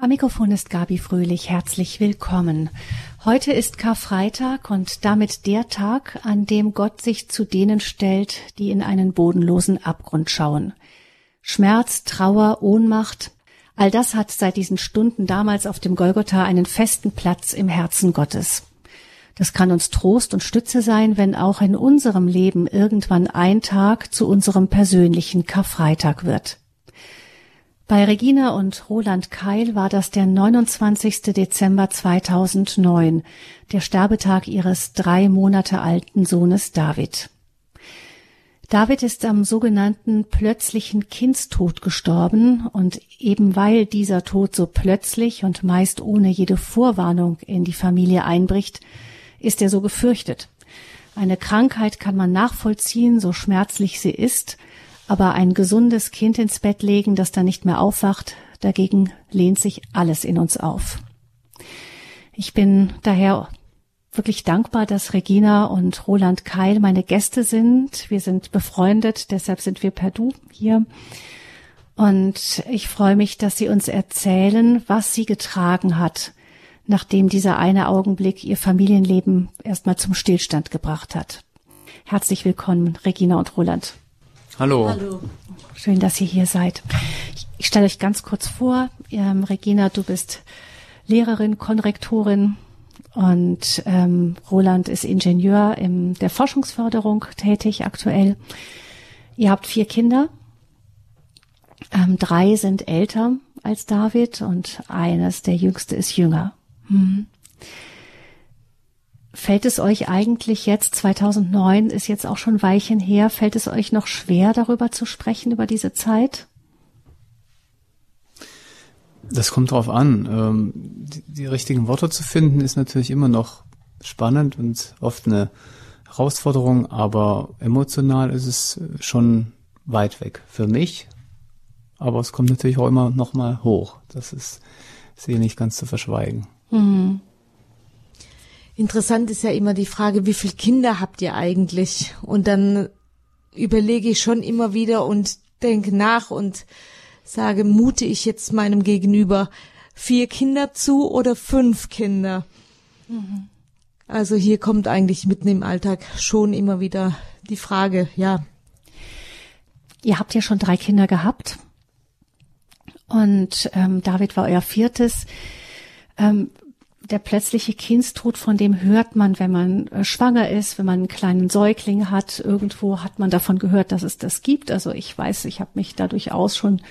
Am Mikrofon ist Gabi Fröhlich. Herzlich willkommen. Heute ist Karfreitag und damit der Tag, an dem Gott sich zu denen stellt, die in einen bodenlosen Abgrund schauen. Schmerz, Trauer, Ohnmacht, all das hat seit diesen Stunden damals auf dem Golgotha einen festen Platz im Herzen Gottes. Das kann uns Trost und Stütze sein, wenn auch in unserem Leben irgendwann ein Tag zu unserem persönlichen Karfreitag wird. Bei Regina und Roland Keil war das der 29. Dezember 2009, der Sterbetag ihres drei Monate alten Sohnes David. David ist am sogenannten plötzlichen Kindstod gestorben und eben weil dieser Tod so plötzlich und meist ohne jede Vorwarnung in die Familie einbricht, ist er so gefürchtet. Eine Krankheit kann man nachvollziehen, so schmerzlich sie ist, aber ein gesundes Kind ins Bett legen, das dann nicht mehr aufwacht, dagegen lehnt sich alles in uns auf. Ich bin daher wirklich dankbar, dass Regina und Roland Keil meine Gäste sind. Wir sind befreundet, deshalb sind wir per Du hier. Und ich freue mich, dass Sie uns erzählen, was Sie getragen hat, nachdem dieser eine Augenblick Ihr Familienleben erstmal zum Stillstand gebracht hat. Herzlich willkommen, Regina und Roland. Hallo. Hallo. Schön, dass ihr hier seid. Ich, ich stelle euch ganz kurz vor. Ähm, Regina, du bist Lehrerin, Konrektorin und ähm, Roland ist Ingenieur in der Forschungsförderung tätig aktuell. Ihr habt vier Kinder. Ähm, drei sind älter als David und eines, der jüngste, ist jünger. Hm. Fällt es euch eigentlich jetzt, 2009 ist jetzt auch schon Weichen her, fällt es euch noch schwer, darüber zu sprechen, über diese Zeit? Das kommt drauf an. Ähm, die, die, richtigen Worte zu finden, ist natürlich immer noch spannend und oft eine Herausforderung, aber emotional ist es schon weit weg für mich. Aber es kommt natürlich auch immer noch mal hoch. Das ist sehr nicht ganz zu verschweigen. Mhm. Interessant ist ja immer die Frage, wie viele Kinder habt ihr eigentlich? Und dann überlege ich schon immer wieder und denke nach und sage, mute ich jetzt meinem Gegenüber vier Kinder zu oder fünf Kinder? Mhm. Also hier kommt eigentlich mitten im Alltag schon immer wieder die Frage, ja. Ihr habt ja schon drei Kinder gehabt und ähm, David war euer viertes. Ähm, der plötzliche Kindstod, von dem hört man, wenn man äh, schwanger ist, wenn man einen kleinen Säugling hat. Irgendwo hat man davon gehört, dass es das gibt. Also ich weiß, ich habe mich da durchaus schon,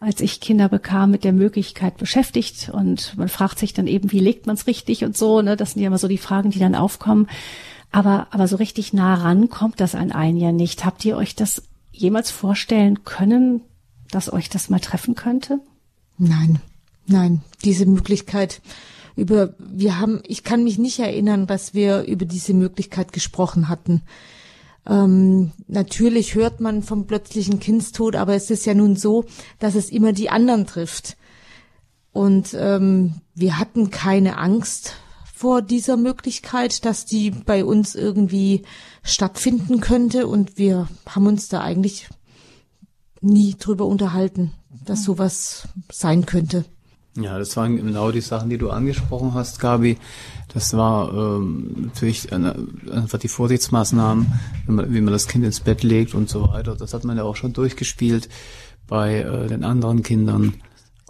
als ich Kinder bekam, mit der Möglichkeit beschäftigt. Und man fragt sich dann eben, wie legt man es richtig und so. Ne? Das sind ja immer so die Fragen, die dann aufkommen. Aber, aber so richtig nah ran kommt das an ein Jahr nicht. Habt ihr euch das jemals vorstellen können, dass euch das mal treffen könnte? Nein, nein, diese Möglichkeit über, wir haben, ich kann mich nicht erinnern, dass wir über diese Möglichkeit gesprochen hatten. Ähm, natürlich hört man vom plötzlichen Kindstod, aber es ist ja nun so, dass es immer die anderen trifft. Und ähm, wir hatten keine Angst vor dieser Möglichkeit, dass die bei uns irgendwie stattfinden könnte. Und wir haben uns da eigentlich nie drüber unterhalten, dass sowas sein könnte. Ja, das waren genau die Sachen, die du angesprochen hast, Gabi. Das war ähm, natürlich einfach die Vorsichtsmaßnahmen, man, wie man das Kind ins Bett legt und so weiter. Das hat man ja auch schon durchgespielt bei äh, den anderen Kindern.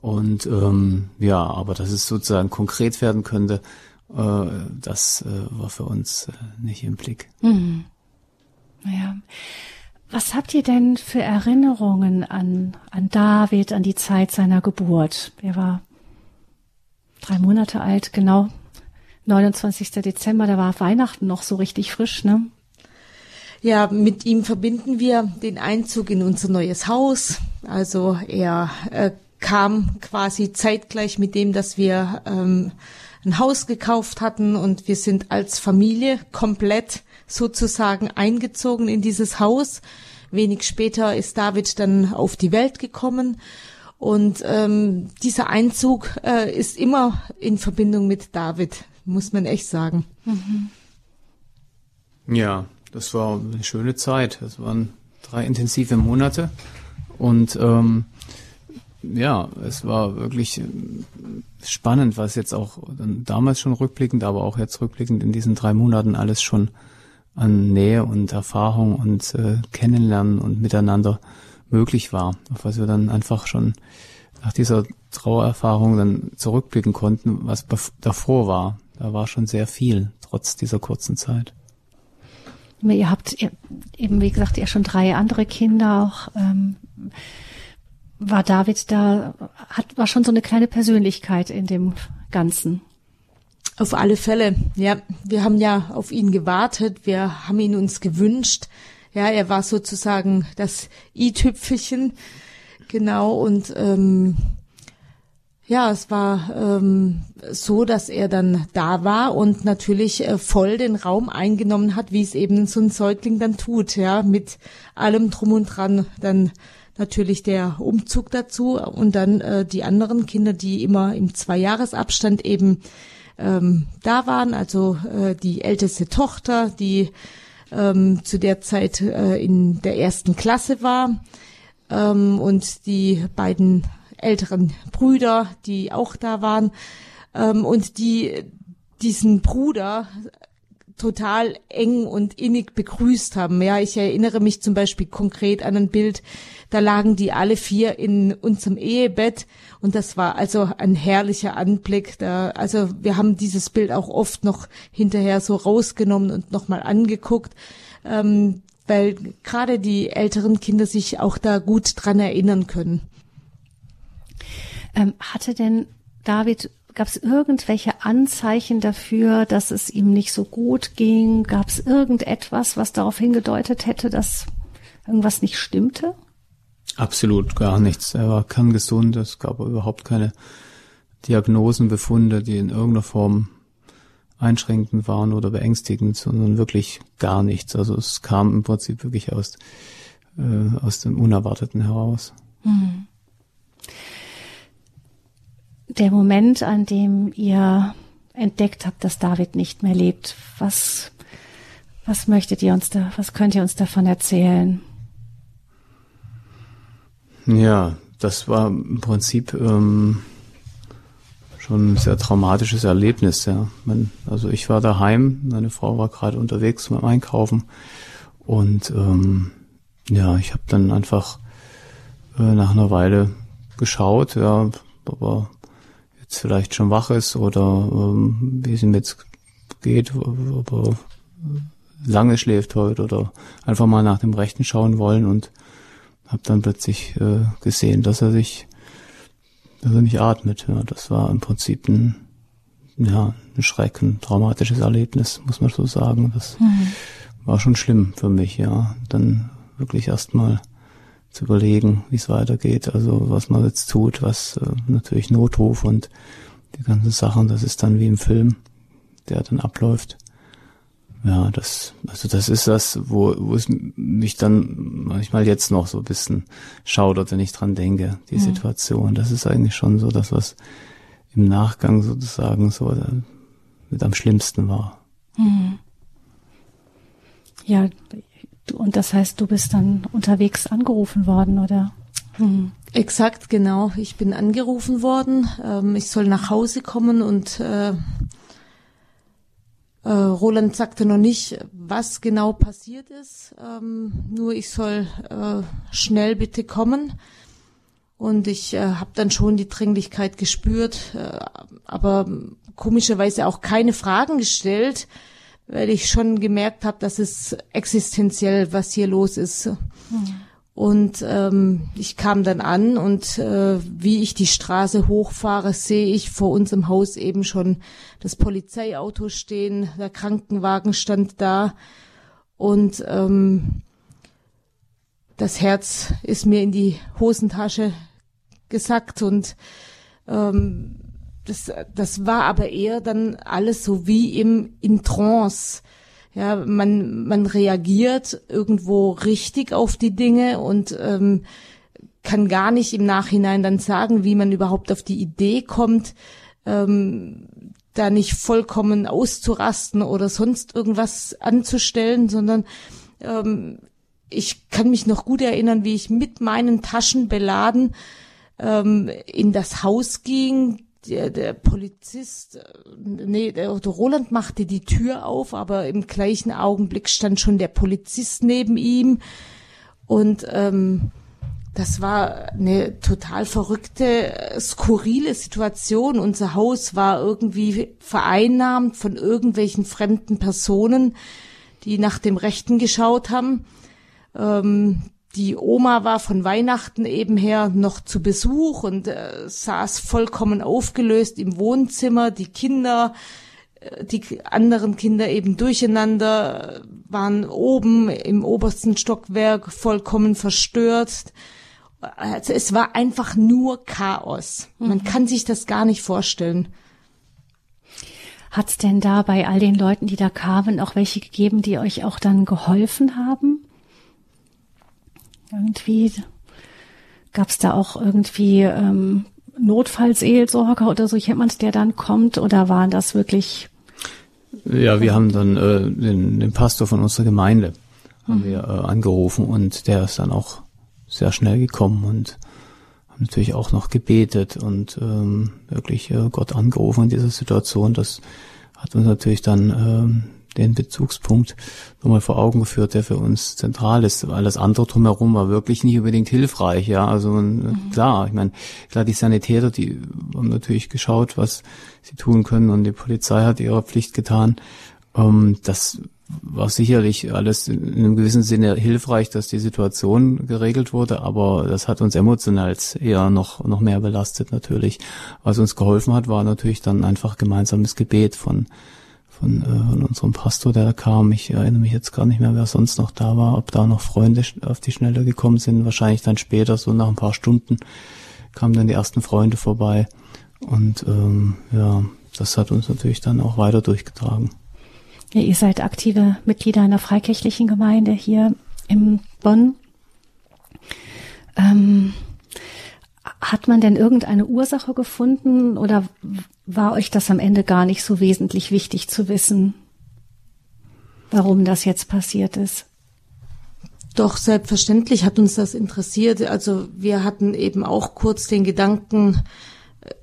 Und ähm, ja, aber dass es sozusagen konkret werden könnte, äh, das äh, war für uns äh, nicht im Blick. Mhm. Ja. Was habt ihr denn für Erinnerungen an, an David, an die Zeit seiner Geburt? Er war drei Monate alt, genau. 29. Dezember, da war Weihnachten noch so richtig frisch, ne? Ja, mit ihm verbinden wir den Einzug in unser neues Haus. Also er äh, kam quasi zeitgleich mit dem, dass wir ähm, ein Haus gekauft hatten und wir sind als Familie komplett sozusagen eingezogen in dieses Haus. Wenig später ist David dann auf die Welt gekommen und ähm, dieser Einzug äh, ist immer in Verbindung mit David, muss man echt sagen. Mhm. Ja, das war eine schöne Zeit. Das waren drei intensive Monate. Und ähm, ja, es war wirklich äh, spannend, was jetzt auch damals schon rückblickend, aber auch jetzt rückblickend in diesen drei Monaten alles schon an Nähe und Erfahrung und äh, Kennenlernen und Miteinander möglich war, auf was wir dann einfach schon nach dieser Trauererfahrung dann zurückblicken konnten, was davor war. Da war schon sehr viel, trotz dieser kurzen Zeit. Ihr habt eben, wie gesagt, ihr schon drei andere Kinder auch. Ähm, war David da, hat, war schon so eine kleine Persönlichkeit in dem Ganzen. Auf alle Fälle, ja. Wir haben ja auf ihn gewartet, wir haben ihn uns gewünscht. Ja, er war sozusagen das i-Tüpfelchen, genau. Und ähm, ja, es war ähm, so, dass er dann da war und natürlich äh, voll den Raum eingenommen hat, wie es eben so ein Säugling dann tut, ja, mit allem drum und dran. Dann natürlich der Umzug dazu und dann äh, die anderen Kinder, die immer im Zweijahresabstand eben ähm, da waren, also äh, die älteste Tochter, die ähm, zu der Zeit äh, in der ersten Klasse war. Ähm, und die beiden älteren Brüder, die auch da waren ähm, und die diesen Bruder total eng und innig begrüßt haben. Ja, ich erinnere mich zum Beispiel konkret an ein Bild, da lagen die alle vier in unserem Ehebett und das war also ein herrlicher Anblick. Da, also wir haben dieses Bild auch oft noch hinterher so rausgenommen und nochmal angeguckt, ähm, weil gerade die älteren Kinder sich auch da gut dran erinnern können. Ähm, hatte denn David, gab es irgendwelche Anzeichen dafür, dass es ihm nicht so gut ging? Gab es irgendetwas, was darauf hingedeutet hätte, dass irgendwas nicht stimmte? Absolut gar nichts. Er war kerngesund, es gab überhaupt keine Diagnosenbefunde, die in irgendeiner Form einschränkend waren oder beängstigend, sondern wirklich gar nichts. Also es kam im Prinzip wirklich aus, äh, aus dem Unerwarteten heraus. Mhm der Moment, an dem ihr entdeckt habt, dass David nicht mehr lebt, was, was möchtet ihr uns da, was könnt ihr uns davon erzählen? Ja, das war im Prinzip ähm, schon ein sehr traumatisches Erlebnis. Ja. Man, also ich war daheim, meine Frau war gerade unterwegs beim Einkaufen und ähm, ja, ich habe dann einfach äh, nach einer Weile geschaut, ja, aber jetzt vielleicht schon wach ist oder ähm, wie es ihm jetzt geht, ob er lange schläft heute oder einfach mal nach dem Rechten schauen wollen und habe dann plötzlich äh, gesehen, dass er sich, dass er nicht atmet. Ja, das war im Prinzip ein, ja, ein Schreck, ein traumatisches Erlebnis, muss man so sagen. Das mhm. war schon schlimm für mich, ja. Dann wirklich erstmal zu überlegen, wie es weitergeht, also was man jetzt tut, was äh, natürlich Notruf und die ganzen Sachen, das ist dann wie im Film, der dann abläuft. Ja, das, also das ist das, wo, wo es mich dann manchmal jetzt noch so ein bisschen schaudert, wenn ich dran denke, die mhm. Situation. Das ist eigentlich schon so das, was im Nachgang sozusagen so äh, mit am schlimmsten war. Mhm. Ja, und das heißt, du bist dann unterwegs angerufen worden, oder? Mhm. Exakt, genau. Ich bin angerufen worden. Ähm, ich soll nach Hause kommen und äh, äh, Roland sagte noch nicht, was genau passiert ist. Ähm, nur ich soll äh, schnell bitte kommen. Und ich äh, habe dann schon die Dringlichkeit gespürt, äh, aber komischerweise auch keine Fragen gestellt weil ich schon gemerkt habe, dass es existenziell, was hier los ist. Mhm. Und ähm, ich kam dann an und äh, wie ich die Straße hochfahre, sehe ich vor unserem Haus eben schon das Polizeiauto stehen, der Krankenwagen stand da und ähm, das Herz ist mir in die Hosentasche gesackt und ähm, das, das war aber eher dann alles so wie im in Trance. Ja, man, man reagiert irgendwo richtig auf die Dinge und ähm, kann gar nicht im Nachhinein dann sagen, wie man überhaupt auf die Idee kommt, ähm, da nicht vollkommen auszurasten oder sonst irgendwas anzustellen, sondern ähm, ich kann mich noch gut erinnern, wie ich mit meinen Taschen beladen ähm, in das Haus ging. Der, der Polizist, äh, nee, der, Roland machte die Tür auf, aber im gleichen Augenblick stand schon der Polizist neben ihm. Und ähm, das war eine total verrückte, skurrile Situation. Unser Haus war irgendwie vereinnahmt von irgendwelchen fremden Personen, die nach dem Rechten geschaut haben. Ähm, die Oma war von Weihnachten eben her noch zu Besuch und äh, saß vollkommen aufgelöst im Wohnzimmer. Die Kinder, äh, die anderen Kinder eben durcheinander, waren oben im obersten Stockwerk vollkommen verstört. Also es war einfach nur Chaos. Man mhm. kann sich das gar nicht vorstellen. Hat es denn da bei all den Leuten, die da kamen, auch welche gegeben, die euch auch dann geholfen haben? Irgendwie gab es da auch irgendwie ähm, Notfallseelsorger oder so jemand, der dann kommt, oder waren das wirklich? Ja, wir haben dann äh, den, den Pastor von unserer Gemeinde haben mhm. wir äh, angerufen und der ist dann auch sehr schnell gekommen und natürlich auch noch gebetet und ähm, wirklich äh, Gott angerufen in dieser Situation. Das hat uns natürlich dann ähm, den Bezugspunkt nochmal vor Augen geführt, der für uns zentral ist. Alles andere drumherum war wirklich nicht unbedingt hilfreich. Ja, also mhm. klar, ich meine, klar, die Sanitäter, die haben natürlich geschaut, was sie tun können und die Polizei hat ihre Pflicht getan. Ähm, das war sicherlich alles in einem gewissen Sinne hilfreich, dass die Situation geregelt wurde, aber das hat uns emotional eher noch, noch mehr belastet natürlich. Was uns geholfen hat, war natürlich dann einfach gemeinsames Gebet von, von, äh, von unserem Pastor, der da kam. Ich erinnere mich jetzt gar nicht mehr, wer sonst noch da war, ob da noch Freunde auf die Schnelle gekommen sind. Wahrscheinlich dann später, so nach ein paar Stunden, kamen dann die ersten Freunde vorbei. Und ähm, ja, das hat uns natürlich dann auch weiter durchgetragen. Ja, ihr seid aktive Mitglieder einer freikirchlichen Gemeinde hier in Bonn. Ähm, hat man denn irgendeine Ursache gefunden oder war euch das am Ende gar nicht so wesentlich wichtig zu wissen, warum das jetzt passiert ist? Doch, selbstverständlich hat uns das interessiert. Also wir hatten eben auch kurz den Gedanken,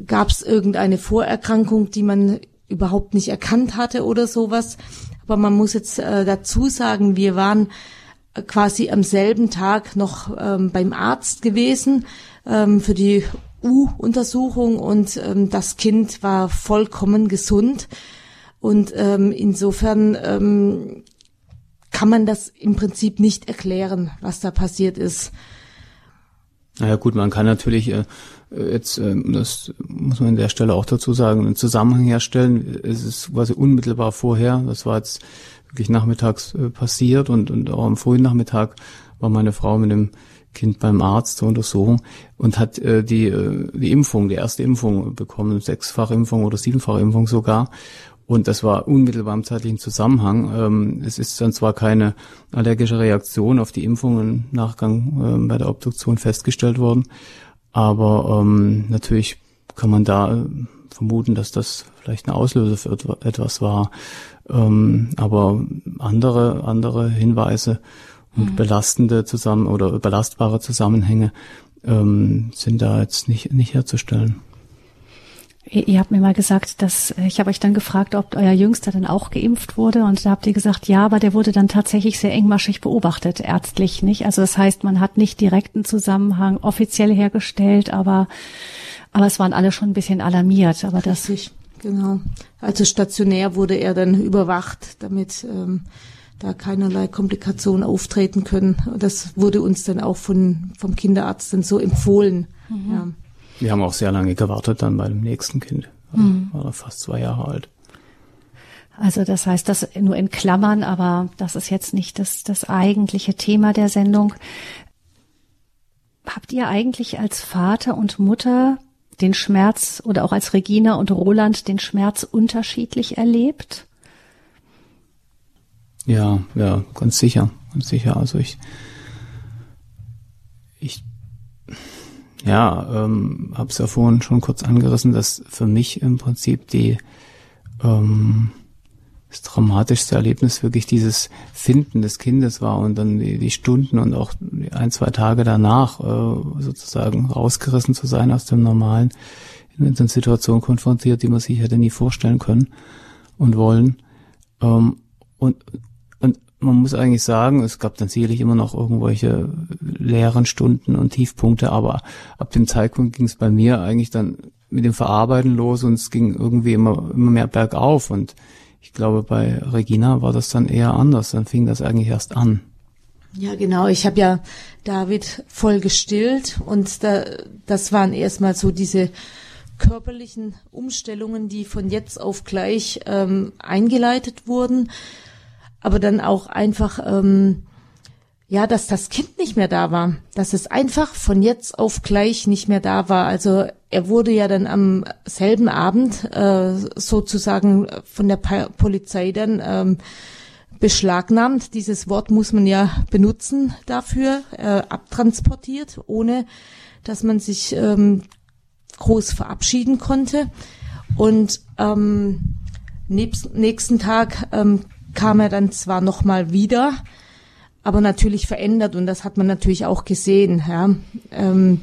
gab es irgendeine Vorerkrankung, die man überhaupt nicht erkannt hatte oder sowas. Aber man muss jetzt äh, dazu sagen, wir waren äh, quasi am selben Tag noch ähm, beim Arzt gewesen ähm, für die U-Untersuchung und ähm, das Kind war vollkommen gesund. Und ähm, insofern ähm, kann man das im Prinzip nicht erklären, was da passiert ist. Naja gut, man kann natürlich äh, jetzt, äh, das muss man an der Stelle auch dazu sagen, einen Zusammenhang herstellen. Es ist quasi unmittelbar vorher, das war jetzt wirklich nachmittags äh, passiert und, und auch am frühen Nachmittag war meine Frau mit dem Kind beim Arzt zur Untersuchung und hat äh, die, äh, die Impfung, die erste Impfung bekommen, sechsfache Impfung oder siebenfache Impfung sogar. Und das war unmittelbar im zeitlichen Zusammenhang. Ähm, es ist dann zwar keine allergische Reaktion auf die Impfung im Nachgang äh, bei der Obduktion festgestellt worden, aber ähm, natürlich kann man da äh, vermuten, dass das vielleicht ein Auslöser für etwas war. Ähm, aber andere, andere Hinweise und mhm. belastende zusammen oder belastbare Zusammenhänge ähm, sind da jetzt nicht, nicht herzustellen. Ihr habt mir mal gesagt, dass ich habe euch dann gefragt, ob euer Jüngster dann auch geimpft wurde und da habt ihr gesagt, ja, aber der wurde dann tatsächlich sehr engmaschig beobachtet, ärztlich, nicht? Also das heißt, man hat nicht direkten Zusammenhang offiziell hergestellt, aber aber es waren alle schon ein bisschen alarmiert. Aber das Richtig, genau. Also stationär wurde er dann überwacht, damit ähm, da keinerlei Komplikationen auftreten können. Das wurde uns dann auch von vom Kinderarzt dann so empfohlen. Mhm. Ja. Wir haben auch sehr lange gewartet dann bei dem nächsten Kind. Mhm. War er fast zwei Jahre alt. Also das heißt, das nur in Klammern, aber das ist jetzt nicht das, das eigentliche Thema der Sendung. Habt ihr eigentlich als Vater und Mutter den Schmerz oder auch als Regina und Roland den Schmerz unterschiedlich erlebt? Ja, ja, ganz sicher, ganz sicher. Also ich, ich ja, ähm, habe es ja vorhin schon kurz angerissen, dass für mich im Prinzip die, ähm, das traumatischste Erlebnis wirklich dieses Finden des Kindes war und dann die, die Stunden und auch ein, zwei Tage danach äh, sozusagen rausgerissen zu sein aus dem Normalen, in so einer Situation konfrontiert, die man sich hätte nie vorstellen können und wollen. Ähm, und man muss eigentlich sagen, es gab dann sicherlich immer noch irgendwelche leeren Stunden und Tiefpunkte, aber ab dem Zeitpunkt ging es bei mir eigentlich dann mit dem Verarbeiten los und es ging irgendwie immer, immer mehr bergauf und ich glaube, bei Regina war das dann eher anders. Dann fing das eigentlich erst an. Ja, genau. Ich habe ja David voll gestillt und da, das waren erstmal so diese körperlichen Umstellungen, die von jetzt auf gleich ähm, eingeleitet wurden, aber dann auch einfach ähm, ja, dass das Kind nicht mehr da war, dass es einfach von jetzt auf gleich nicht mehr da war. Also er wurde ja dann am selben Abend äh, sozusagen von der Polizei dann ähm, beschlagnahmt. Dieses Wort muss man ja benutzen dafür, äh, abtransportiert, ohne dass man sich ähm, groß verabschieden konnte. Und ähm, nächsten Tag ähm, kam er dann zwar noch mal wieder, aber natürlich verändert und das hat man natürlich auch gesehen. Ja. Ähm,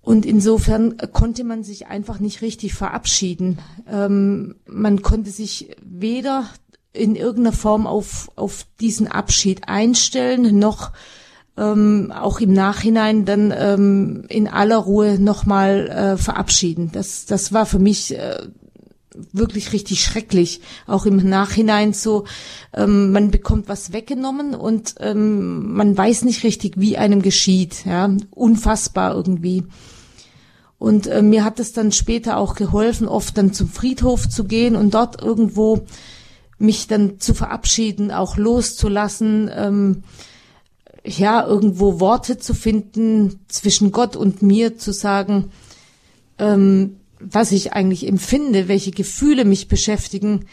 und insofern konnte man sich einfach nicht richtig verabschieden. Ähm, man konnte sich weder in irgendeiner Form auf, auf diesen Abschied einstellen, noch ähm, auch im Nachhinein dann ähm, in aller Ruhe nochmal äh, verabschieden. Das, das war für mich äh, wirklich richtig schrecklich. Auch im Nachhinein so, ähm, man bekommt was weggenommen und ähm, man weiß nicht richtig, wie einem geschieht. Ja, unfassbar irgendwie. Und äh, mir hat es dann später auch geholfen, oft dann zum Friedhof zu gehen und dort irgendwo mich dann zu verabschieden, auch loszulassen. Ähm, ja, irgendwo Worte zu finden zwischen Gott und mir, zu sagen, ähm, was ich eigentlich empfinde, welche Gefühle mich beschäftigen.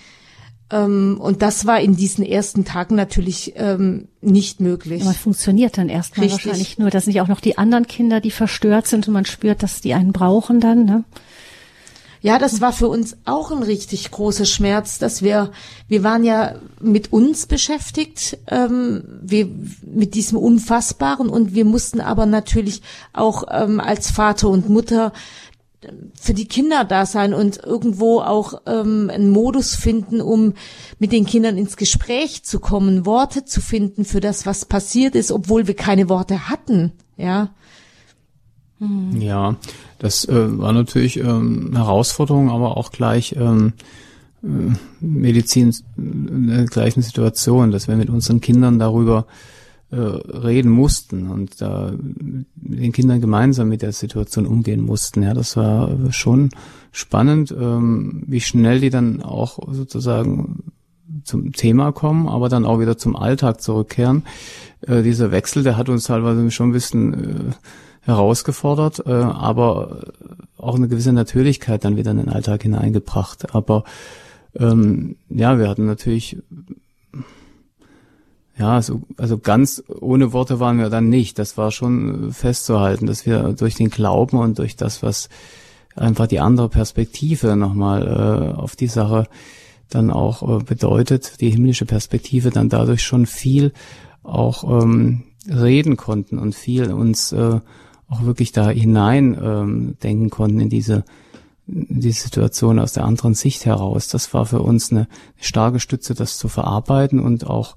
Ähm, und das war in diesen ersten Tagen natürlich ähm, nicht möglich. Man funktioniert dann erstmal Richtig. wahrscheinlich nur. Das sind ja auch noch die anderen Kinder, die verstört sind und man spürt, dass die einen brauchen dann. Ne? Ja, das war für uns auch ein richtig großer Schmerz, dass wir, wir waren ja mit uns beschäftigt, ähm, wir, mit diesem Unfassbaren und wir mussten aber natürlich auch ähm, als Vater und Mutter für die Kinder da sein und irgendwo auch ähm, einen Modus finden, um mit den Kindern ins Gespräch zu kommen, Worte zu finden für das, was passiert ist, obwohl wir keine Worte hatten, ja. Hm. Ja, das äh, war natürlich ähm, Herausforderung, aber auch gleich ähm, äh, Medizin in der gleichen Situation, dass wir mit unseren Kindern darüber äh, reden mussten und da mit den Kindern gemeinsam mit der Situation umgehen mussten. Ja, das war schon spannend, ähm, wie schnell die dann auch sozusagen zum Thema kommen, aber dann auch wieder zum Alltag zurückkehren. Äh, dieser Wechsel, der hat uns teilweise schon ein bisschen äh, herausgefordert, aber auch eine gewisse Natürlichkeit dann wieder in den Alltag hineingebracht. Aber ähm, ja, wir hatten natürlich ja, so, also ganz ohne Worte waren wir dann nicht. Das war schon festzuhalten, dass wir durch den Glauben und durch das, was einfach die andere Perspektive nochmal äh, auf die Sache dann auch äh, bedeutet, die himmlische Perspektive, dann dadurch schon viel auch ähm, reden konnten und viel uns äh, auch wirklich da hinein ähm, denken konnten in diese, in diese Situation aus der anderen Sicht heraus. Das war für uns eine starke Stütze, das zu verarbeiten und auch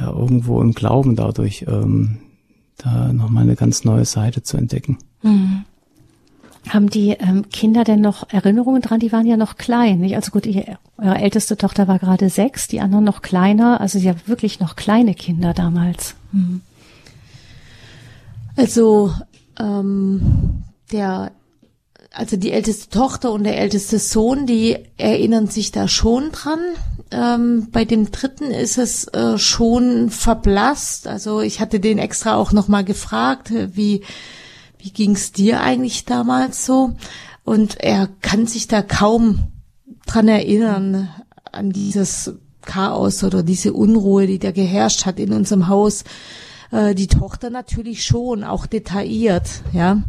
ja irgendwo im Glauben dadurch ähm, da nochmal eine ganz neue Seite zu entdecken. Mhm. Haben die ähm, Kinder denn noch Erinnerungen dran? Die waren ja noch klein, nicht? Also gut, ihr, eure älteste Tochter war gerade sechs, die anderen noch kleiner. Also sie haben wirklich noch kleine Kinder damals. Mhm. Also ähm, der also die älteste Tochter und der älteste Sohn, die erinnern sich da schon dran. Ähm, bei dem dritten ist es äh, schon verblasst. Also ich hatte den extra auch nochmal gefragt, wie, wie ging's dir eigentlich damals so? Und er kann sich da kaum dran erinnern, an dieses Chaos oder diese Unruhe, die da geherrscht hat in unserem Haus. Äh, die Tochter natürlich schon, auch detailliert, ja.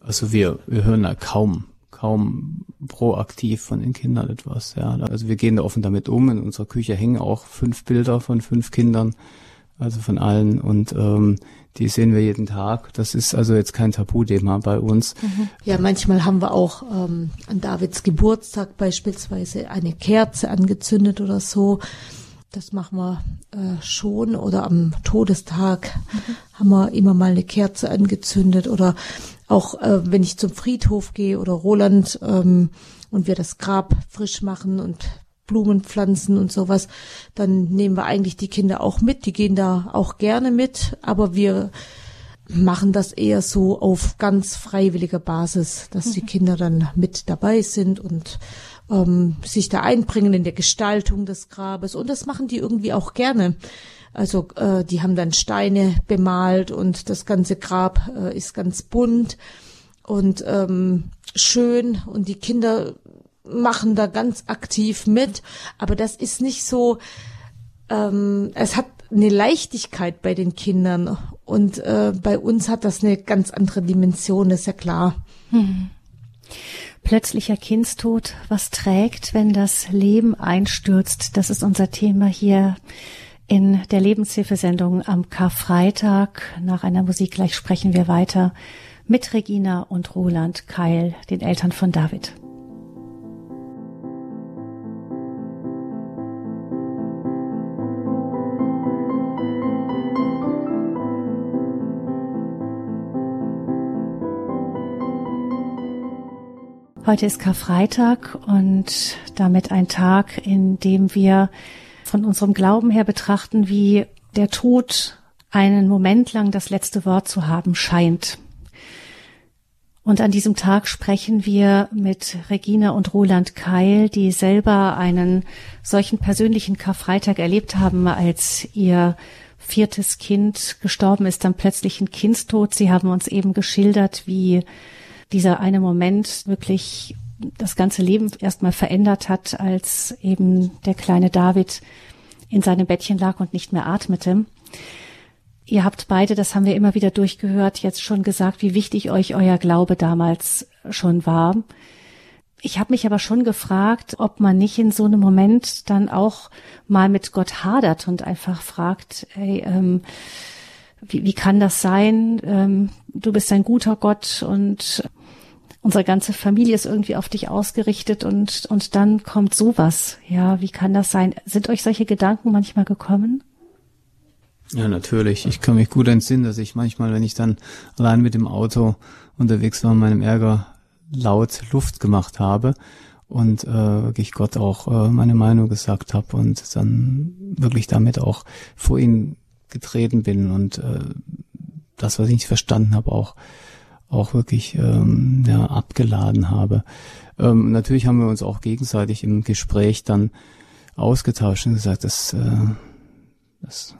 Also wir, wir hören da kaum, kaum proaktiv von den Kindern etwas. Ja, also wir gehen da offen damit um. In unserer Küche hängen auch fünf Bilder von fünf Kindern, also von allen und ähm, die sehen wir jeden Tag. Das ist also jetzt kein Tabuthema bei uns. Mhm. Ja, manchmal haben wir auch ähm, an Davids Geburtstag beispielsweise eine Kerze angezündet oder so. Das machen wir äh, schon. Oder am Todestag mhm. haben wir immer mal eine Kerze angezündet. Oder auch äh, wenn ich zum Friedhof gehe oder Roland ähm, und wir das Grab frisch machen und Blumen pflanzen und sowas, dann nehmen wir eigentlich die Kinder auch mit. Die gehen da auch gerne mit, aber wir machen das eher so auf ganz freiwilliger Basis, dass die mhm. Kinder dann mit dabei sind und ähm, sich da einbringen in der Gestaltung des Grabes. Und das machen die irgendwie auch gerne. Also äh, die haben dann Steine bemalt und das ganze Grab äh, ist ganz bunt und ähm, schön und die Kinder machen da ganz aktiv mit, aber das ist nicht so, ähm, es hat eine Leichtigkeit bei den Kindern und äh, bei uns hat das eine ganz andere Dimension, ist ja klar. Hm. Plötzlicher Kindstod, was trägt, wenn das Leben einstürzt? Das ist unser Thema hier in der Lebenshilfesendung am Karfreitag. Nach einer Musik gleich sprechen wir weiter mit Regina und Roland Keil, den Eltern von David. Heute ist Karfreitag und damit ein Tag, in dem wir von unserem Glauben her betrachten, wie der Tod einen Moment lang das letzte Wort zu haben scheint. Und an diesem Tag sprechen wir mit Regina und Roland Keil, die selber einen solchen persönlichen Karfreitag erlebt haben, als ihr viertes Kind gestorben ist, dann plötzlich ein Kindstod. Sie haben uns eben geschildert, wie dieser eine Moment wirklich das ganze Leben erstmal verändert hat, als eben der kleine David in seinem Bettchen lag und nicht mehr atmete. Ihr habt beide, das haben wir immer wieder durchgehört, jetzt schon gesagt, wie wichtig euch euer Glaube damals schon war. Ich habe mich aber schon gefragt, ob man nicht in so einem Moment dann auch mal mit Gott hadert und einfach fragt, ey, ähm, wie, wie kann das sein? Ähm, du bist ein guter Gott und unsere ganze Familie ist irgendwie auf dich ausgerichtet und, und dann kommt sowas. Ja, wie kann das sein? Sind euch solche Gedanken manchmal gekommen? Ja, natürlich. Ich kann mich gut entsinnen, dass ich manchmal, wenn ich dann allein mit dem Auto unterwegs war, meinem Ärger laut Luft gemacht habe und äh, wirklich Gott auch äh, meine Meinung gesagt habe und dann wirklich damit auch vor ihn getreten bin und äh, das, was ich nicht verstanden habe, auch auch wirklich ähm, ja, abgeladen habe. Ähm, natürlich haben wir uns auch gegenseitig im Gespräch dann ausgetauscht und gesagt, das, äh, das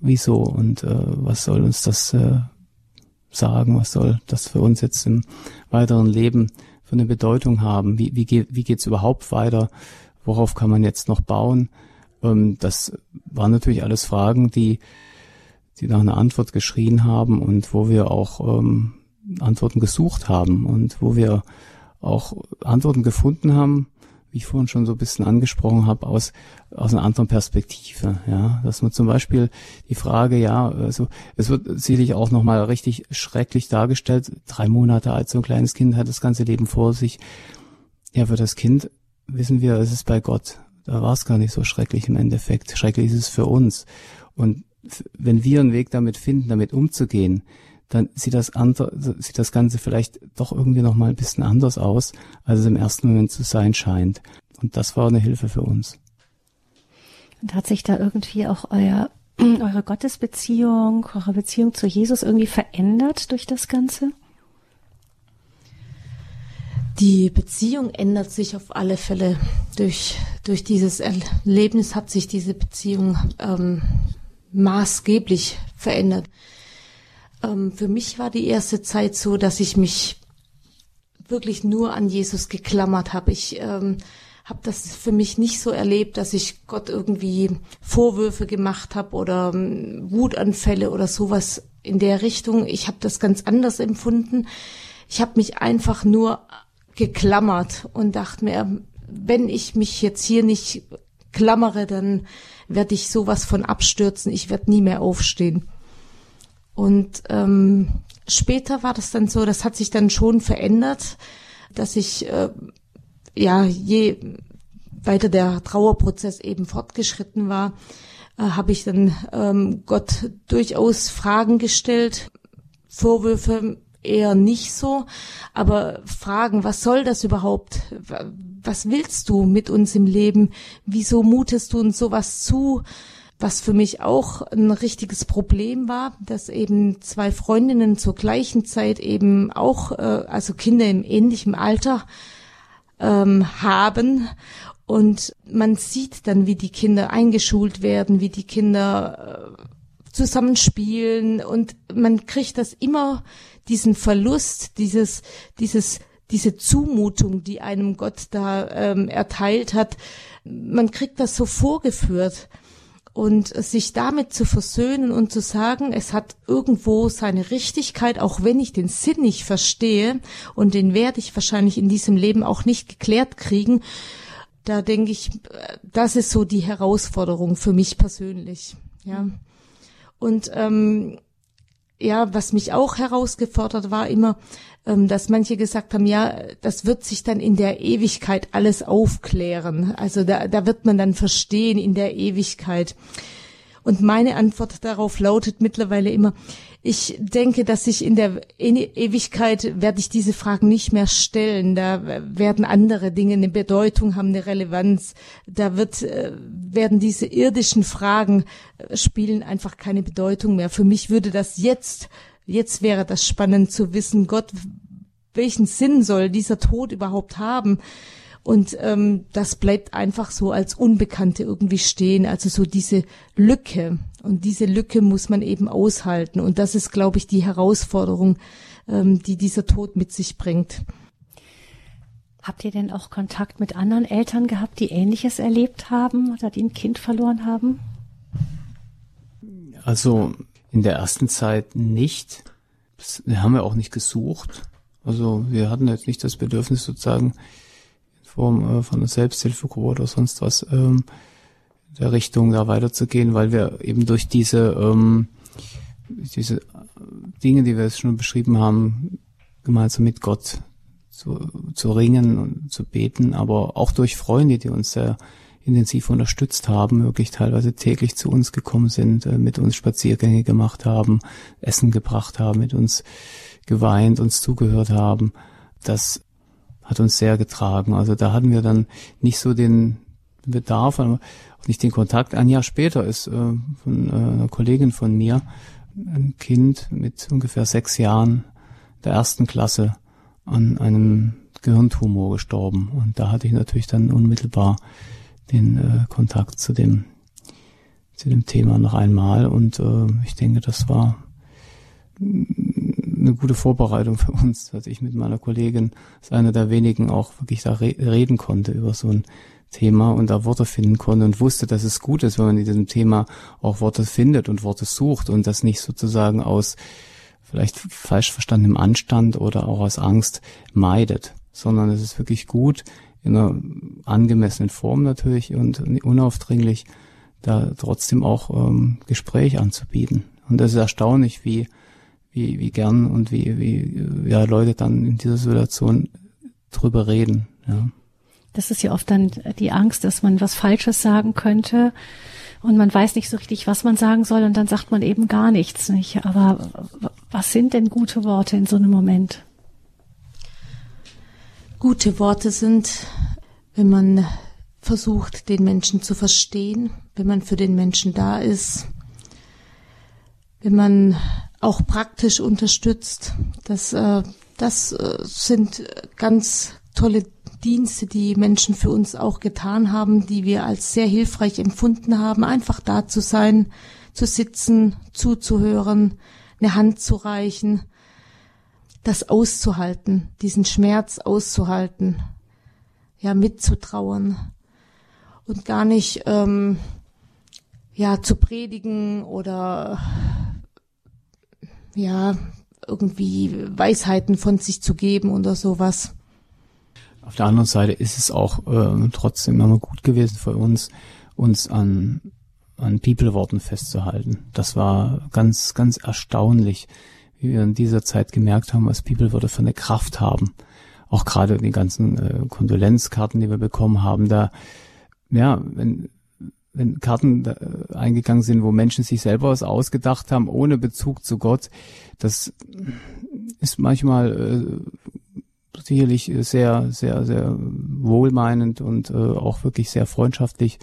wieso und äh, was soll uns das äh, sagen, was soll das für uns jetzt im weiteren Leben für eine Bedeutung haben, wie, wie, geht, wie geht's überhaupt weiter, worauf kann man jetzt noch bauen. Ähm, das waren natürlich alles Fragen, die, die nach einer Antwort geschrien haben und wo wir auch ähm, Antworten gesucht haben und wo wir auch Antworten gefunden haben, wie ich vorhin schon so ein bisschen angesprochen habe, aus, aus einer anderen Perspektive. Ja, dass man zum Beispiel die Frage, ja, also es wird sicherlich auch nochmal richtig schrecklich dargestellt. Drei Monate alt, so ein kleines Kind hat das ganze Leben vor sich. Ja, für das Kind wissen wir, es ist bei Gott. Da war es gar nicht so schrecklich im Endeffekt. Schrecklich ist es für uns. Und wenn wir einen Weg damit finden, damit umzugehen, dann sieht das andere, sieht das Ganze vielleicht doch irgendwie noch mal ein bisschen anders aus, als es im ersten Moment zu sein scheint. Und das war eine Hilfe für uns. Und hat sich da irgendwie auch euer, eure Gottesbeziehung, eure Beziehung zu Jesus irgendwie verändert durch das Ganze? Die Beziehung ändert sich auf alle Fälle. Durch, durch dieses Erlebnis hat sich diese Beziehung ähm, maßgeblich verändert. Ähm, für mich war die erste Zeit so, dass ich mich wirklich nur an Jesus geklammert habe. Ich ähm, habe das für mich nicht so erlebt, dass ich Gott irgendwie Vorwürfe gemacht habe oder ähm, Wutanfälle oder sowas in der Richtung. Ich habe das ganz anders empfunden. Ich habe mich einfach nur geklammert und dachte mir, wenn ich mich jetzt hier nicht klammere, dann werde ich sowas von abstürzen, ich werde nie mehr aufstehen. Und ähm, später war das dann so, das hat sich dann schon verändert, dass ich äh, ja je weiter der Trauerprozess eben fortgeschritten war, äh, habe ich dann ähm, Gott durchaus Fragen gestellt, Vorwürfe eher nicht so, aber Fragen, was soll das überhaupt? Was willst du mit uns im Leben? Wieso mutest du uns sowas zu? Was für mich auch ein richtiges Problem war, dass eben zwei Freundinnen zur gleichen Zeit eben auch, äh, also Kinder im ähnlichen Alter ähm, haben. Und man sieht dann, wie die Kinder eingeschult werden, wie die Kinder äh, zusammenspielen. Und man kriegt das immer diesen Verlust, dieses, dieses, diese Zumutung, die einem Gott da ähm, erteilt hat, man kriegt das so vorgeführt. Und sich damit zu versöhnen und zu sagen, es hat irgendwo seine Richtigkeit, auch wenn ich den Sinn nicht verstehe und den werde ich wahrscheinlich in diesem Leben auch nicht geklärt kriegen, da denke ich, das ist so die Herausforderung für mich persönlich. Ja. Und ähm, ja, was mich auch herausgefordert war immer, ähm, dass manche gesagt haben, ja, das wird sich dann in der Ewigkeit alles aufklären. Also da, da wird man dann verstehen in der Ewigkeit. Und meine Antwort darauf lautet mittlerweile immer, ich denke, dass ich in der e-, Ewigkeit werde ich diese Fragen nicht mehr stellen. Da werden andere Dinge eine Bedeutung haben, eine Relevanz. Da wird, äh, werden diese irdischen Fragen äh, spielen einfach keine Bedeutung mehr. Für mich würde das jetzt, jetzt wäre das spannend zu wissen, Gott, welchen Sinn soll dieser Tod überhaupt haben? Und ähm, das bleibt einfach so als Unbekannte irgendwie stehen, also so diese Lücke. Und diese Lücke muss man eben aushalten. Und das ist, glaube ich, die Herausforderung, ähm, die dieser Tod mit sich bringt. Habt ihr denn auch Kontakt mit anderen Eltern gehabt, die Ähnliches erlebt haben oder die ein Kind verloren haben? Also in der ersten Zeit nicht. Das haben wir auch nicht gesucht. Also wir hatten jetzt nicht das Bedürfnis sozusagen Form äh, von einer Selbsthilfegruppe oder sonst was ähm, der Richtung da weiterzugehen, weil wir eben durch diese ähm, diese Dinge, die wir jetzt schon beschrieben haben, gemeinsam mit Gott zu, zu ringen und zu beten, aber auch durch Freunde, die uns sehr intensiv unterstützt haben, wirklich teilweise täglich zu uns gekommen sind, äh, mit uns Spaziergänge gemacht haben, Essen gebracht haben, mit uns geweint, uns zugehört haben. Das hat uns sehr getragen. Also da hatten wir dann nicht so den Bedarf, auch nicht den Kontakt. Ein Jahr später ist äh, von äh, einer Kollegin von mir ein Kind mit ungefähr sechs Jahren der ersten Klasse an einem Gehirntumor gestorben. Und da hatte ich natürlich dann unmittelbar den äh, Kontakt zu dem, zu dem Thema noch einmal. Und äh, ich denke, das war eine gute Vorbereitung für uns, dass ich mit meiner Kollegin als einer der wenigen auch wirklich da re reden konnte über so ein Thema und da Worte finden konnte und wusste, dass es gut ist, wenn man in diesem Thema auch Worte findet und Worte sucht und das nicht sozusagen aus vielleicht falsch verstandenem Anstand oder auch aus Angst meidet, sondern es ist wirklich gut, in einer angemessenen Form natürlich und unaufdringlich da trotzdem auch ähm, Gespräch anzubieten. Und das ist erstaunlich, wie wie, wie gern und wie, wie ja, Leute dann in dieser Situation drüber reden. Ja. Das ist ja oft dann die Angst, dass man was Falsches sagen könnte und man weiß nicht so richtig, was man sagen soll und dann sagt man eben gar nichts, nicht? Aber was sind denn gute Worte in so einem Moment? Gute Worte sind, wenn man versucht, den Menschen zu verstehen, wenn man für den Menschen da ist, wenn man auch praktisch unterstützt. Das, äh, das äh, sind ganz tolle Dienste, die Menschen für uns auch getan haben, die wir als sehr hilfreich empfunden haben, einfach da zu sein, zu sitzen, zuzuhören, eine Hand zu reichen, das auszuhalten, diesen Schmerz auszuhalten, ja, mitzutrauern und gar nicht, ähm, ja, zu predigen oder ja, irgendwie Weisheiten von sich zu geben oder sowas. Auf der anderen Seite ist es auch äh, trotzdem immer gut gewesen für uns, uns an, an Bibelworten festzuhalten. Das war ganz, ganz erstaunlich, wie wir in dieser Zeit gemerkt haben, was Bibelwörter für eine Kraft haben. Auch gerade die ganzen äh, Kondolenzkarten, die wir bekommen haben, da, ja, wenn, wenn Karten äh, eingegangen sind, wo Menschen sich selber was ausgedacht haben, ohne Bezug zu Gott, das ist manchmal äh, sicherlich sehr, sehr, sehr wohlmeinend und äh, auch wirklich sehr freundschaftlich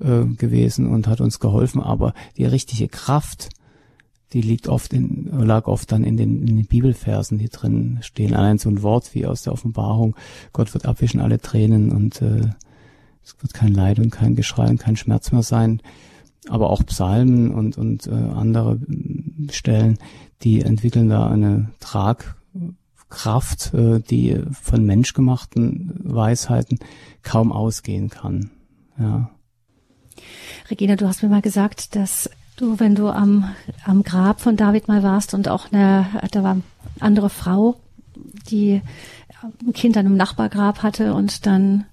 äh, gewesen und hat uns geholfen. Aber die richtige Kraft, die liegt oft in, lag oft dann in den, in den Bibelversen, die drin stehen. Allein so ein Wort wie aus der Offenbarung, Gott wird abwischen alle Tränen und äh, es wird kein Leid und kein Geschrei und kein Schmerz mehr sein. Aber auch Psalmen und, und äh, andere Stellen, die entwickeln da eine Tragkraft, äh, die von menschgemachten Weisheiten kaum ausgehen kann. Ja. Regina, du hast mir mal gesagt, dass du, wenn du am, am Grab von David mal warst und auch eine, da war eine andere Frau, die ein Kind an einem Nachbargrab hatte und dann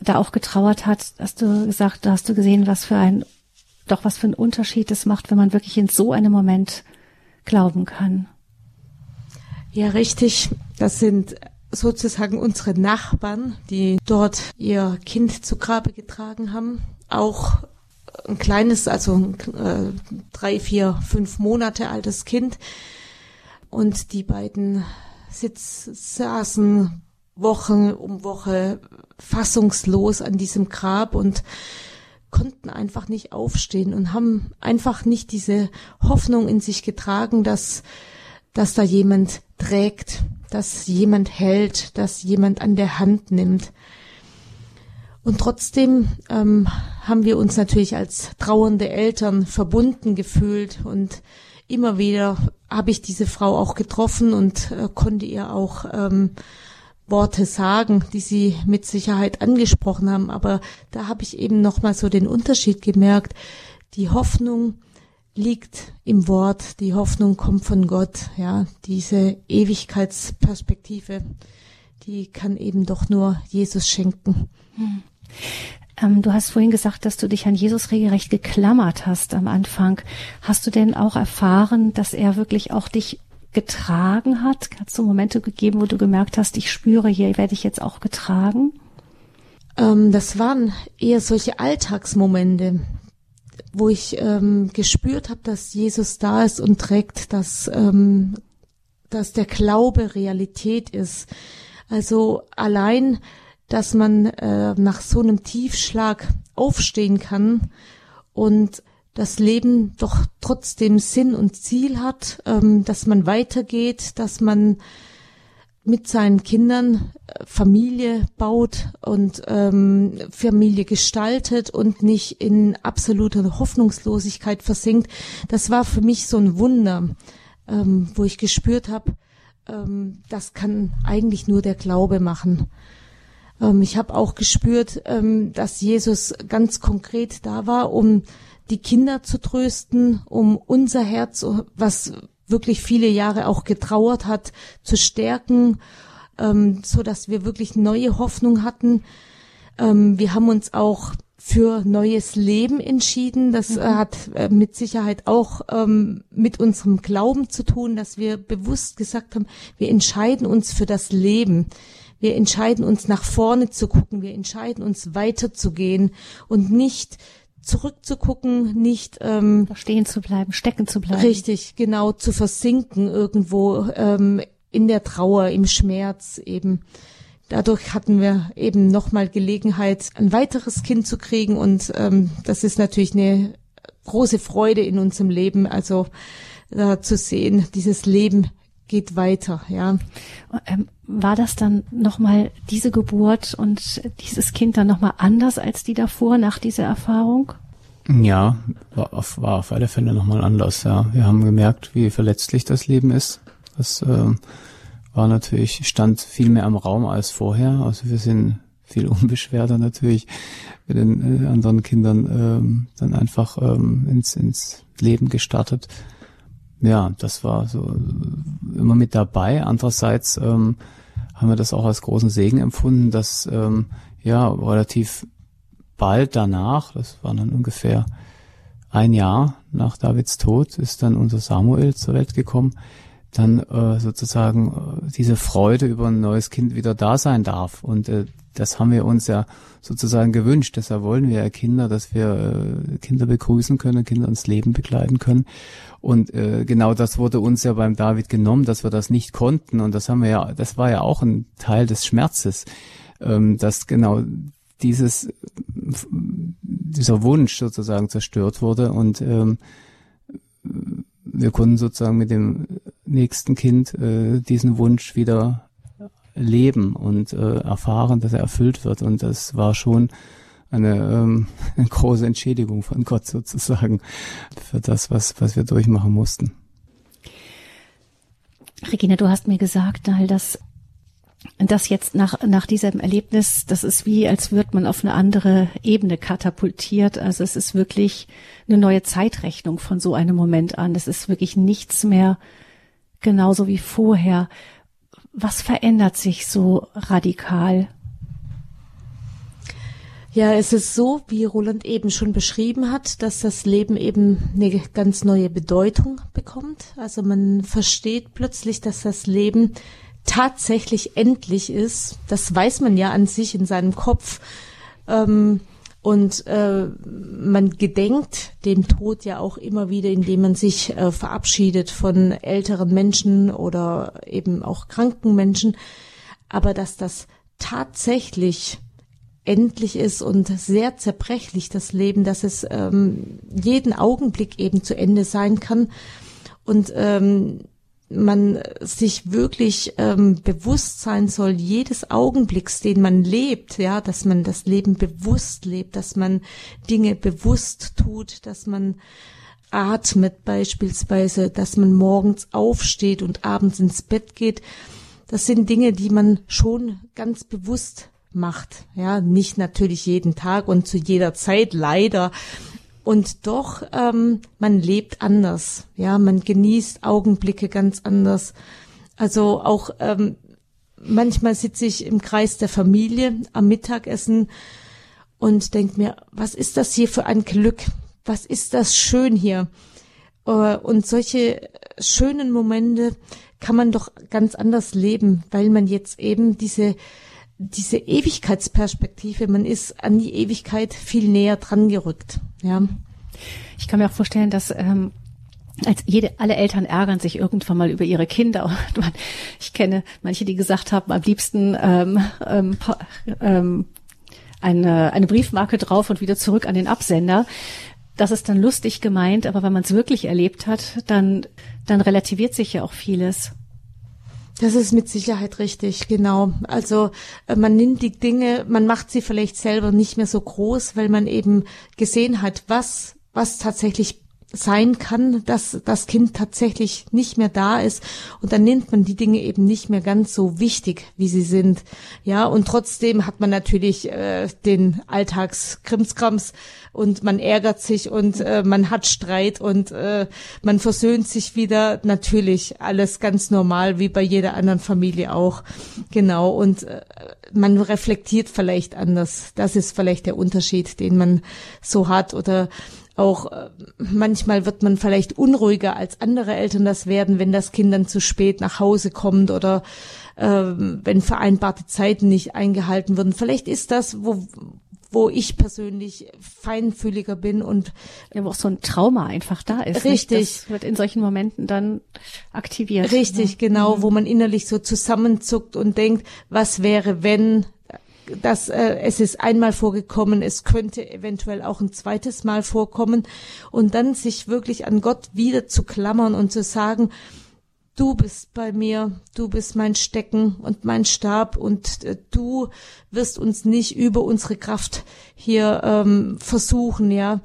da auch getrauert hat, hast du gesagt, da hast du gesehen, was für ein, doch was für ein Unterschied es macht, wenn man wirklich in so einem Moment glauben kann. Ja, richtig. Das sind sozusagen unsere Nachbarn, die dort ihr Kind zu Grabe getragen haben. Auch ein kleines, also äh, drei, vier, fünf Monate altes Kind. Und die beiden sitz, saßen Woche um Woche fassungslos an diesem Grab und konnten einfach nicht aufstehen und haben einfach nicht diese Hoffnung in sich getragen, dass, dass da jemand trägt, dass jemand hält, dass jemand an der Hand nimmt. Und trotzdem ähm, haben wir uns natürlich als trauernde Eltern verbunden gefühlt und immer wieder habe ich diese Frau auch getroffen und äh, konnte ihr auch ähm, Worte sagen, die Sie mit Sicherheit angesprochen haben. Aber da habe ich eben nochmal so den Unterschied gemerkt. Die Hoffnung liegt im Wort. Die Hoffnung kommt von Gott. Ja, diese Ewigkeitsperspektive, die kann eben doch nur Jesus schenken. Hm. Ähm, du hast vorhin gesagt, dass du dich an Jesus regelrecht geklammert hast am Anfang. Hast du denn auch erfahren, dass er wirklich auch dich getragen hat? Hat es so Momente gegeben, wo du gemerkt hast, ich spüre, hier werde ich jetzt auch getragen? Ähm, das waren eher solche Alltagsmomente, wo ich ähm, gespürt habe, dass Jesus da ist und trägt, dass, ähm, dass der Glaube Realität ist. Also allein, dass man äh, nach so einem Tiefschlag aufstehen kann und das Leben doch trotzdem Sinn und Ziel hat, ähm, dass man weitergeht, dass man mit seinen Kindern äh, Familie baut und ähm, Familie gestaltet und nicht in absoluter Hoffnungslosigkeit versinkt. Das war für mich so ein Wunder, ähm, wo ich gespürt habe, ähm, das kann eigentlich nur der Glaube machen. Ähm, ich habe auch gespürt, ähm, dass Jesus ganz konkret da war, um die Kinder zu trösten, um unser Herz, was wirklich viele Jahre auch getrauert hat, zu stärken, ähm, so dass wir wirklich neue Hoffnung hatten. Ähm, wir haben uns auch für neues Leben entschieden. Das mhm. hat äh, mit Sicherheit auch ähm, mit unserem Glauben zu tun, dass wir bewusst gesagt haben, wir entscheiden uns für das Leben. Wir entscheiden uns nach vorne zu gucken. Wir entscheiden uns weiterzugehen und nicht zurückzugucken, nicht ähm, stehen zu bleiben, stecken zu bleiben. Richtig, genau, zu versinken irgendwo ähm, in der Trauer, im Schmerz eben. Dadurch hatten wir eben nochmal Gelegenheit, ein weiteres Kind zu kriegen und ähm, das ist natürlich eine große Freude in unserem Leben, also da zu sehen, dieses Leben geht weiter, ja. Ähm, war das dann nochmal diese Geburt und dieses Kind dann nochmal anders als die davor nach dieser Erfahrung? Ja, war auf, war auf alle Fälle nochmal anders, ja. Wir haben gemerkt, wie verletzlich das Leben ist. Das äh, war natürlich, stand viel mehr am Raum als vorher. Also wir sind viel unbeschwerter natürlich mit den äh, anderen Kindern ähm, dann einfach ähm, ins, ins Leben gestartet ja, das war so immer mit dabei. Andererseits ähm, haben wir das auch als großen Segen empfunden, dass ähm, ja relativ bald danach, das war dann ungefähr ein Jahr nach Davids Tod, ist dann unser Samuel zur Welt gekommen, dann äh, sozusagen äh, diese Freude über ein neues Kind wieder da sein darf. Und äh, das haben wir uns ja sozusagen gewünscht. Deshalb wollen wir ja Kinder, dass wir äh, Kinder begrüßen können, Kinder ins Leben begleiten können. Und äh, genau das wurde uns ja beim David genommen, dass wir das nicht konnten. Und das haben wir ja, das war ja auch ein Teil des Schmerzes, ähm, dass genau dieses dieser Wunsch sozusagen zerstört wurde und ähm, wir konnten sozusagen mit dem nächsten Kind äh, diesen Wunsch wieder leben und äh, erfahren, dass er erfüllt wird. Und das war schon eine, ähm, eine große Entschädigung von Gott sozusagen für das, was, was wir durchmachen mussten. Regina, du hast mir gesagt, dass das jetzt nach, nach diesem Erlebnis, das ist wie, als würde man auf eine andere Ebene katapultiert. Also es ist wirklich eine neue Zeitrechnung von so einem Moment an. Es ist wirklich nichts mehr genauso wie vorher. Was verändert sich so radikal? Ja, es ist so, wie Roland eben schon beschrieben hat, dass das Leben eben eine ganz neue Bedeutung bekommt. Also man versteht plötzlich, dass das Leben tatsächlich endlich ist. Das weiß man ja an sich in seinem Kopf. Ähm, und äh, man gedenkt dem Tod ja auch immer wieder, indem man sich äh, verabschiedet von älteren Menschen oder eben auch kranken Menschen. Aber dass das tatsächlich endlich ist und sehr zerbrechlich das Leben, dass es ähm, jeden Augenblick eben zu Ende sein kann und ähm, man sich wirklich ähm, bewusst sein soll, jedes Augenblicks, den man lebt, ja, dass man das Leben bewusst lebt, dass man Dinge bewusst tut, dass man atmet beispielsweise, dass man morgens aufsteht und abends ins Bett geht. Das sind Dinge, die man schon ganz bewusst macht. Ja, nicht natürlich jeden Tag und zu jeder Zeit leider, und doch, ähm, man lebt anders. Ja, man genießt Augenblicke ganz anders. Also auch ähm, manchmal sitze ich im Kreis der Familie am Mittagessen und denke mir, was ist das hier für ein Glück? Was ist das schön hier? Äh, und solche schönen Momente kann man doch ganz anders leben, weil man jetzt eben diese diese Ewigkeitsperspektive, man ist an die Ewigkeit viel näher dran gerückt. Ja. Ich kann mir auch vorstellen, dass ähm, als jede, alle Eltern ärgern sich irgendwann mal über ihre Kinder. ich kenne manche, die gesagt haben, am liebsten ähm, ähm, ähm, eine, eine Briefmarke drauf und wieder zurück an den Absender. Das ist dann lustig gemeint, aber wenn man es wirklich erlebt hat, dann, dann relativiert sich ja auch vieles. Das ist mit Sicherheit richtig, genau. Also äh, man nimmt die Dinge, man macht sie vielleicht selber nicht mehr so groß, weil man eben gesehen hat, was, was tatsächlich sein kann, dass das Kind tatsächlich nicht mehr da ist und dann nimmt man die Dinge eben nicht mehr ganz so wichtig, wie sie sind. Ja, und trotzdem hat man natürlich äh, den Alltagskrimskrams und man ärgert sich und äh, man hat Streit und äh, man versöhnt sich wieder. Natürlich alles ganz normal, wie bei jeder anderen Familie auch. Genau. Und äh, man reflektiert vielleicht anders. Das ist vielleicht der Unterschied, den man so hat oder auch äh, manchmal wird man vielleicht unruhiger als andere Eltern das werden, wenn das Kind dann zu spät nach Hause kommt oder äh, wenn vereinbarte Zeiten nicht eingehalten werden. Vielleicht ist das, wo, wo ich persönlich feinfühliger bin und ja, wo auch so ein Trauma einfach da ist. Richtig. Nicht? Das wird in solchen Momenten dann aktiviert. Richtig, ja. genau, mhm. wo man innerlich so zusammenzuckt und denkt, was wäre, wenn dass äh, es ist einmal vorgekommen, es könnte eventuell auch ein zweites Mal vorkommen. Und dann sich wirklich an Gott wieder zu klammern und zu sagen, du bist bei mir, du bist mein Stecken und mein Stab und äh, du wirst uns nicht über unsere Kraft hier ähm, versuchen, ja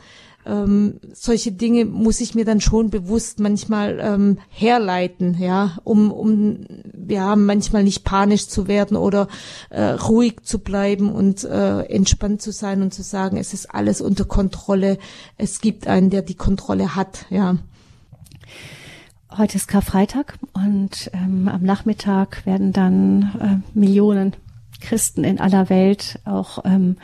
ähm, solche Dinge muss ich mir dann schon bewusst manchmal ähm, herleiten, ja, um, um ja manchmal nicht panisch zu werden oder äh, ruhig zu bleiben und äh, entspannt zu sein und zu sagen, es ist alles unter Kontrolle. Es gibt einen, der die Kontrolle hat, ja. Heute ist Karfreitag und ähm, am Nachmittag werden dann äh, Millionen Christen in aller Welt auch ähm,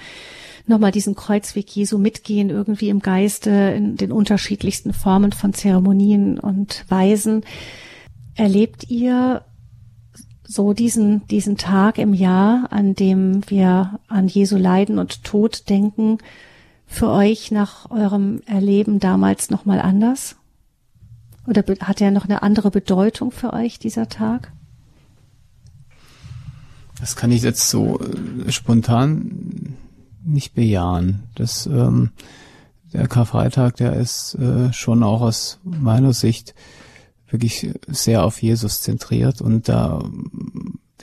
nochmal diesen Kreuzweg Jesu mitgehen, irgendwie im Geiste, in den unterschiedlichsten Formen von Zeremonien und Weisen. Erlebt ihr so diesen, diesen Tag im Jahr, an dem wir an Jesu Leiden und Tod denken, für euch nach eurem Erleben damals nochmal anders? Oder hat er noch eine andere Bedeutung für euch, dieser Tag? Das kann ich jetzt so äh, spontan nicht bejahen. Das, ähm, der Karfreitag, der ist äh, schon auch aus meiner Sicht wirklich sehr auf Jesus zentriert und da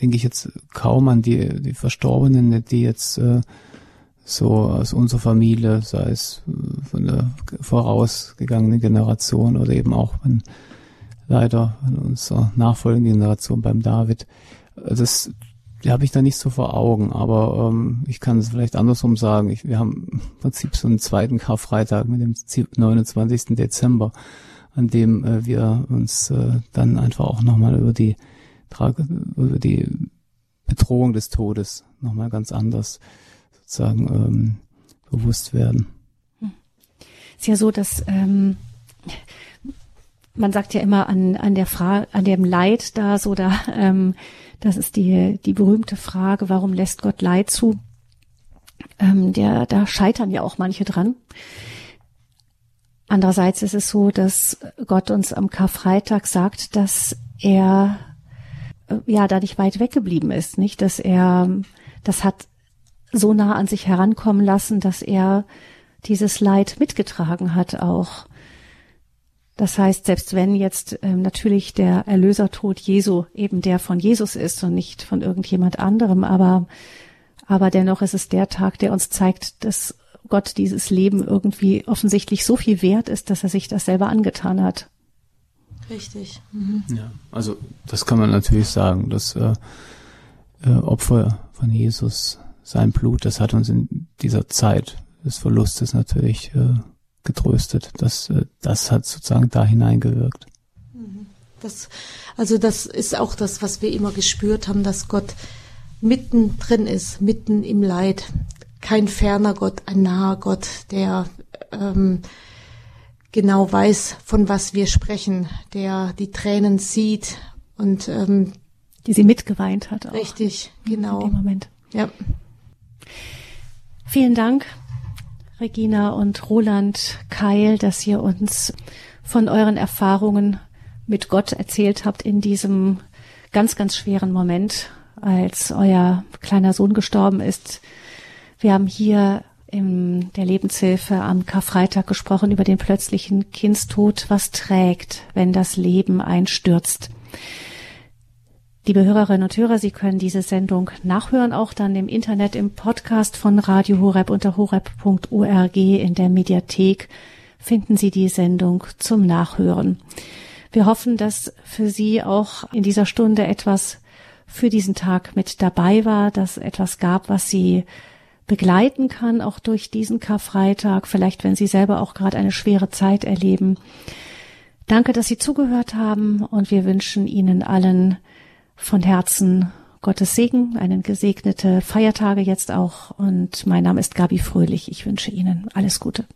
denke ich jetzt kaum an die, die Verstorbenen, die jetzt äh, so aus unserer Familie, sei es äh, von der vorausgegangenen Generation oder eben auch von, leider von unserer nachfolgenden Generation beim David. Das die habe ich da nicht so vor Augen, aber ähm, ich kann es vielleicht andersrum sagen. Ich, wir haben im Prinzip so einen zweiten Karfreitag mit dem 29. Dezember, an dem äh, wir uns äh, dann einfach auch nochmal über die über die Bedrohung des Todes nochmal ganz anders sozusagen ähm, bewusst werden. Es ist ja so, dass ähm, man sagt ja immer an, an der Frage, an dem Leid da so da, ähm, das ist die, die berühmte Frage, warum lässt Gott Leid zu? Ähm, der, da scheitern ja auch manche dran. Andererseits ist es so, dass Gott uns am Karfreitag sagt, dass er äh, ja da nicht weit weggeblieben ist, nicht, dass er das hat so nah an sich herankommen lassen, dass er dieses Leid mitgetragen hat auch. Das heißt, selbst wenn jetzt ähm, natürlich der Erlösertod Jesu eben der von Jesus ist und nicht von irgendjemand anderem, aber, aber dennoch ist es der Tag, der uns zeigt, dass Gott dieses Leben irgendwie offensichtlich so viel wert ist, dass er sich das selber angetan hat. Richtig. Mhm. Ja, also das kann man natürlich sagen, das äh, äh, Opfer von Jesus, sein Blut, das hat uns in dieser Zeit des Verlustes natürlich äh, getröstet. Das, äh, das hat sozusagen da hineingewirkt. Mhm. Das, also das ist auch das, was wir immer gespürt haben, dass Gott mitten drin ist, mitten im Leid. Kein ferner Gott, ein naher Gott, der ähm, genau weiß, von was wir sprechen, der die Tränen sieht und ähm, die sie mitgeweint hat. Auch. Richtig, genau. In dem Moment. Ja. Vielen Dank Regina und Roland Keil, dass ihr uns von euren Erfahrungen mit Gott erzählt habt in diesem ganz, ganz schweren Moment, als euer kleiner Sohn gestorben ist. Wir haben hier in der Lebenshilfe am Karfreitag gesprochen über den plötzlichen Kindstod, was trägt, wenn das Leben einstürzt. Liebe Hörerinnen und Hörer, Sie können diese Sendung nachhören, auch dann im Internet im Podcast von Radio Horeb unter horeb.org in der Mediathek finden Sie die Sendung zum Nachhören. Wir hoffen, dass für Sie auch in dieser Stunde etwas für diesen Tag mit dabei war, dass etwas gab, was Sie begleiten kann, auch durch diesen Karfreitag, vielleicht wenn Sie selber auch gerade eine schwere Zeit erleben. Danke, dass Sie zugehört haben und wir wünschen Ihnen allen von Herzen Gottes Segen, einen gesegnete Feiertage jetzt auch. Und mein Name ist Gabi Fröhlich. Ich wünsche Ihnen alles Gute.